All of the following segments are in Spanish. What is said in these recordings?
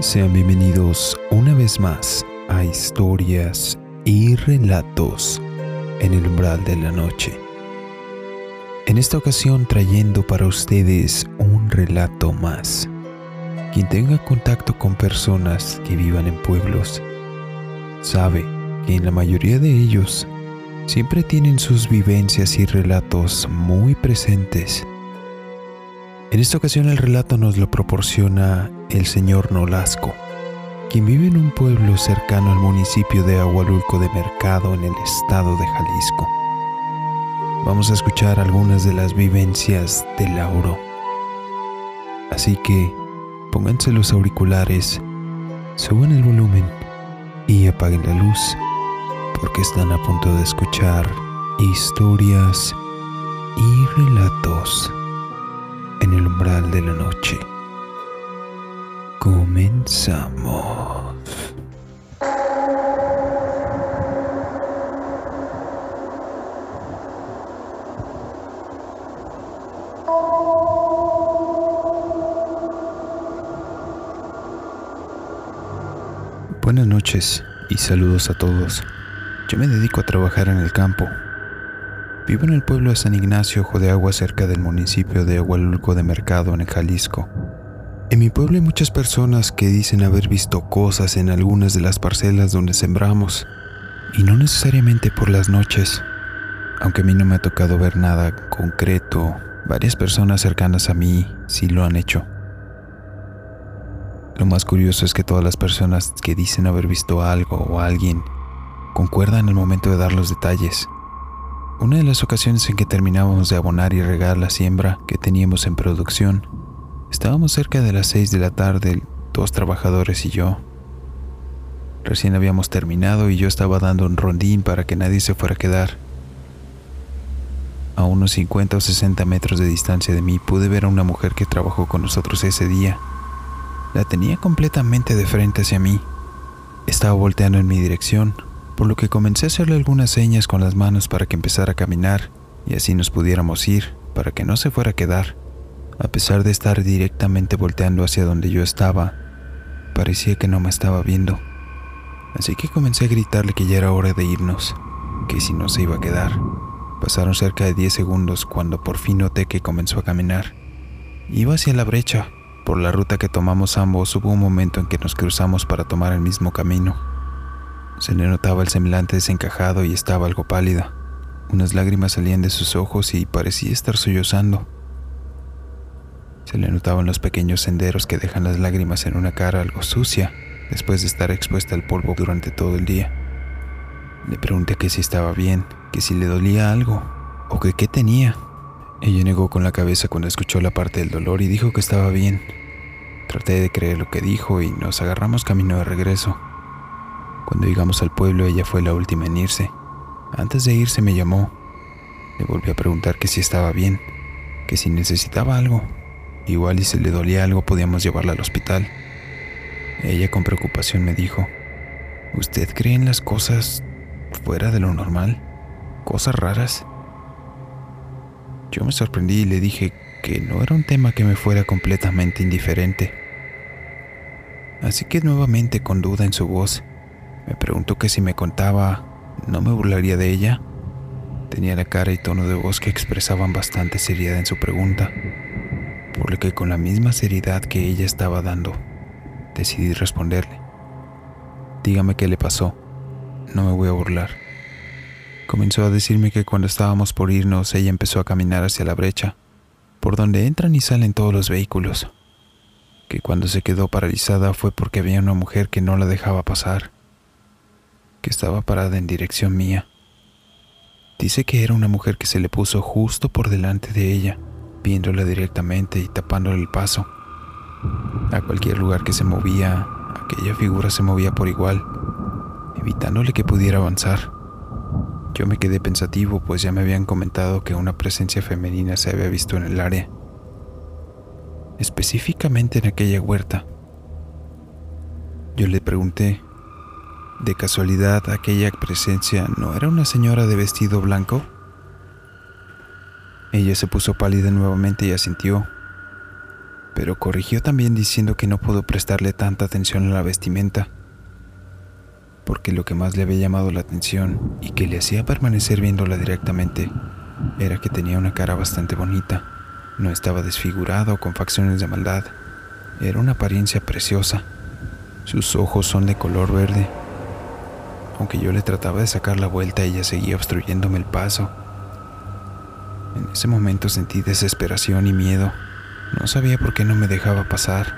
Sean bienvenidos una vez más a historias y relatos en el umbral de la noche. En esta ocasión trayendo para ustedes un relato más. Quien tenga contacto con personas que vivan en pueblos sabe que en la mayoría de ellos siempre tienen sus vivencias y relatos muy presentes. En esta ocasión el relato nos lo proporciona el señor Nolasco, quien vive en un pueblo cercano al municipio de Agualulco de Mercado en el estado de Jalisco. Vamos a escuchar algunas de las vivencias de Lauro. Así que pónganse los auriculares, suban el volumen y apaguen la luz porque están a punto de escuchar historias y relatos en el umbral de la noche. Comenzamos. Buenas noches y saludos a todos. Yo me dedico a trabajar en el campo. Vivo en el pueblo de San Ignacio, Ojo de Agua, cerca del municipio de Agualulco de Mercado, en Jalisco. En mi pueblo hay muchas personas que dicen haber visto cosas en algunas de las parcelas donde sembramos, y no necesariamente por las noches. Aunque a mí no me ha tocado ver nada concreto, varias personas cercanas a mí sí lo han hecho. Lo más curioso es que todas las personas que dicen haber visto algo o alguien concuerda en el momento de dar los detalles. Una de las ocasiones en que terminábamos de abonar y regar la siembra que teníamos en producción, estábamos cerca de las 6 de la tarde, dos trabajadores y yo. Recién habíamos terminado y yo estaba dando un rondín para que nadie se fuera a quedar. A unos 50 o 60 metros de distancia de mí pude ver a una mujer que trabajó con nosotros ese día. La tenía completamente de frente hacia mí. Estaba volteando en mi dirección, por lo que comencé a hacerle algunas señas con las manos para que empezara a caminar y así nos pudiéramos ir, para que no se fuera a quedar. A pesar de estar directamente volteando hacia donde yo estaba, parecía que no me estaba viendo. Así que comencé a gritarle que ya era hora de irnos, que si no se iba a quedar. Pasaron cerca de 10 segundos cuando por fin noté que comenzó a caminar. Iba hacia la brecha. Por la ruta que tomamos ambos hubo un momento en que nos cruzamos para tomar el mismo camino. Se le notaba el semblante desencajado y estaba algo pálida. Unas lágrimas salían de sus ojos y parecía estar sollozando. Se le notaban los pequeños senderos que dejan las lágrimas en una cara algo sucia después de estar expuesta al polvo durante todo el día. Le pregunté que si estaba bien, que si le dolía algo o que qué tenía. Ella negó con la cabeza cuando escuchó la parte del dolor y dijo que estaba bien. Traté de creer lo que dijo y nos agarramos camino de regreso. Cuando llegamos al pueblo ella fue la última en irse. Antes de irse me llamó. Le volví a preguntar que si estaba bien, que si necesitaba algo. Igual y si le dolía algo podíamos llevarla al hospital. Ella con preocupación me dijo, ¿usted cree en las cosas fuera de lo normal? ¿Cosas raras? Yo me sorprendí y le dije que no era un tema que me fuera completamente indiferente. Así que nuevamente con duda en su voz, me preguntó que si me contaba, ¿no me burlaría de ella? Tenía la cara y tono de voz que expresaban bastante seriedad en su pregunta, por lo que con la misma seriedad que ella estaba dando, decidí responderle. Dígame qué le pasó, no me voy a burlar. Comenzó a decirme que cuando estábamos por irnos, ella empezó a caminar hacia la brecha, por donde entran y salen todos los vehículos, que cuando se quedó paralizada fue porque había una mujer que no la dejaba pasar estaba parada en dirección mía. Dice que era una mujer que se le puso justo por delante de ella, viéndola directamente y tapándole el paso. A cualquier lugar que se movía, aquella figura se movía por igual, evitándole que pudiera avanzar. Yo me quedé pensativo, pues ya me habían comentado que una presencia femenina se había visto en el área, específicamente en aquella huerta. Yo le pregunté ¿De casualidad aquella presencia no era una señora de vestido blanco? Ella se puso pálida nuevamente y asintió, pero corrigió también diciendo que no pudo prestarle tanta atención a la vestimenta, porque lo que más le había llamado la atención y que le hacía permanecer viéndola directamente era que tenía una cara bastante bonita. No estaba desfigurada o con facciones de maldad. Era una apariencia preciosa. Sus ojos son de color verde. Aunque yo le trataba de sacar la vuelta, ella seguía obstruyéndome el paso. En ese momento sentí desesperación y miedo. No sabía por qué no me dejaba pasar.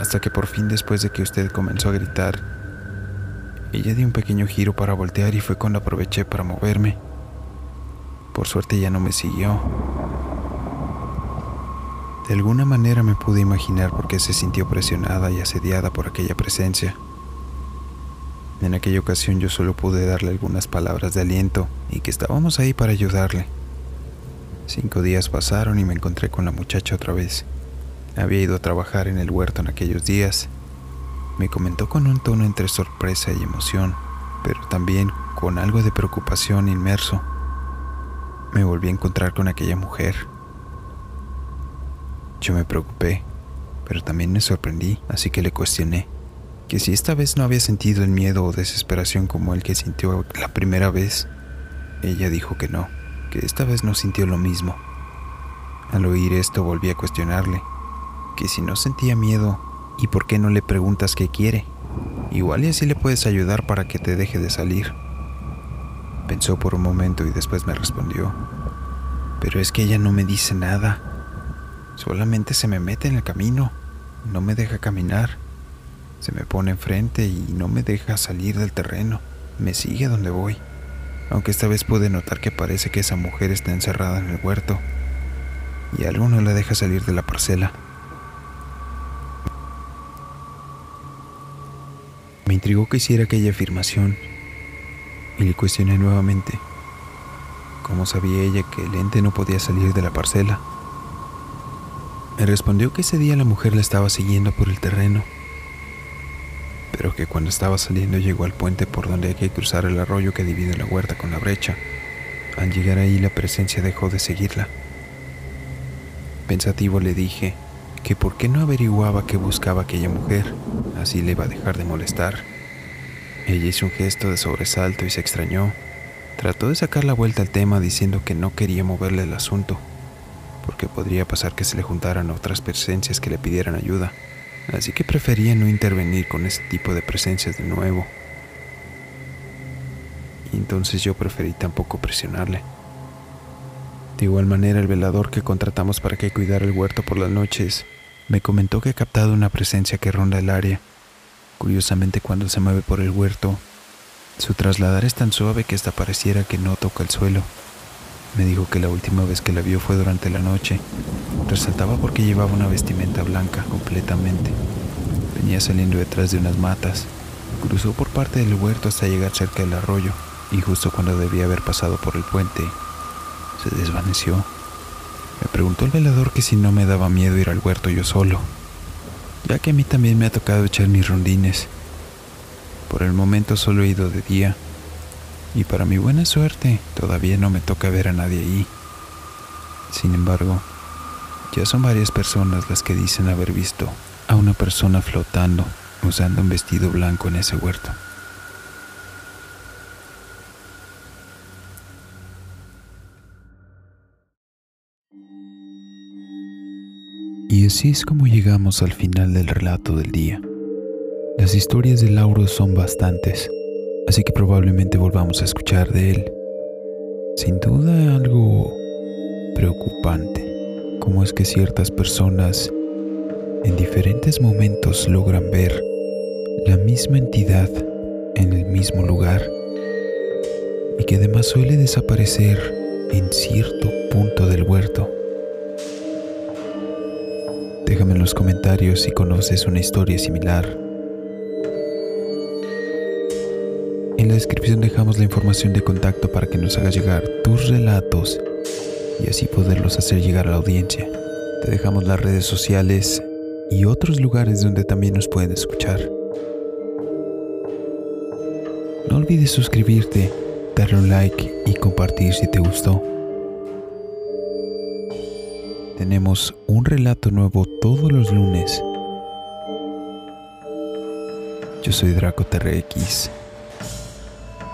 Hasta que por fin después de que usted comenzó a gritar, ella dio un pequeño giro para voltear y fue cuando aproveché para moverme. Por suerte ya no me siguió. De alguna manera me pude imaginar por qué se sintió presionada y asediada por aquella presencia. En aquella ocasión yo solo pude darle algunas palabras de aliento y que estábamos ahí para ayudarle. Cinco días pasaron y me encontré con la muchacha otra vez. Había ido a trabajar en el huerto en aquellos días. Me comentó con un tono entre sorpresa y emoción, pero también con algo de preocupación inmerso. Me volví a encontrar con aquella mujer. Yo me preocupé, pero también me sorprendí, así que le cuestioné que si esta vez no había sentido el miedo o desesperación como el que sintió la primera vez. Ella dijo que no que esta vez no sintió lo mismo. Al oír esto volví a cuestionarle, que si no sentía miedo, ¿y por qué no le preguntas qué quiere? Igual y así le puedes ayudar para que te deje de salir. Pensó por un momento y después me respondió, pero es que ella no me dice nada, solamente se me mete en el camino, no me deja caminar, se me pone enfrente y no me deja salir del terreno, me sigue donde voy. Aunque esta vez pude notar que parece que esa mujer está encerrada en el huerto. Y algo no la deja salir de la parcela. Me intrigó que hiciera aquella afirmación. Y le cuestioné nuevamente. Cómo sabía ella que el ente no podía salir de la parcela. Me respondió que ese día la mujer la estaba siguiendo por el terreno pero que cuando estaba saliendo llegó al puente por donde hay que cruzar el arroyo que divide la huerta con la brecha. Al llegar ahí la presencia dejó de seguirla. Pensativo le dije que por qué no averiguaba qué buscaba aquella mujer, así le iba a dejar de molestar. Ella hizo un gesto de sobresalto y se extrañó. Trató de sacar la vuelta al tema diciendo que no quería moverle el asunto, porque podría pasar que se le juntaran otras presencias que le pidieran ayuda así que prefería no intervenir con ese tipo de presencias de nuevo. Y entonces yo preferí tampoco presionarle. De igual manera, el velador que contratamos para que cuidara el huerto por las noches me comentó que ha captado una presencia que ronda el área. Curiosamente, cuando se mueve por el huerto, su trasladar es tan suave que hasta pareciera que no toca el suelo. Me dijo que la última vez que la vio fue durante la noche. Resaltaba porque llevaba una vestimenta blanca completamente. Venía saliendo detrás de unas matas. Cruzó por parte del huerto hasta llegar cerca del arroyo y justo cuando debía haber pasado por el puente, se desvaneció. Me preguntó el velador que si no me daba miedo ir al huerto yo solo, ya que a mí también me ha tocado echar mis rondines. Por el momento solo he ido de día y para mi buena suerte todavía no me toca ver a nadie ahí. Sin embargo, ya son varias personas las que dicen haber visto a una persona flotando usando un vestido blanco en ese huerto. Y así es como llegamos al final del relato del día. Las historias de Lauro son bastantes así que probablemente volvamos a escuchar de él. Sin duda algo preocupante, como es que ciertas personas en diferentes momentos logran ver la misma entidad en el mismo lugar y que además suele desaparecer en cierto punto del huerto. Déjame en los comentarios si conoces una historia similar En la descripción dejamos la información de contacto para que nos hagas llegar tus relatos y así poderlos hacer llegar a la audiencia. Te dejamos las redes sociales y otros lugares donde también nos pueden escuchar. No olvides suscribirte, darle un like y compartir si te gustó. Tenemos un relato nuevo todos los lunes. Yo soy Draco TRX.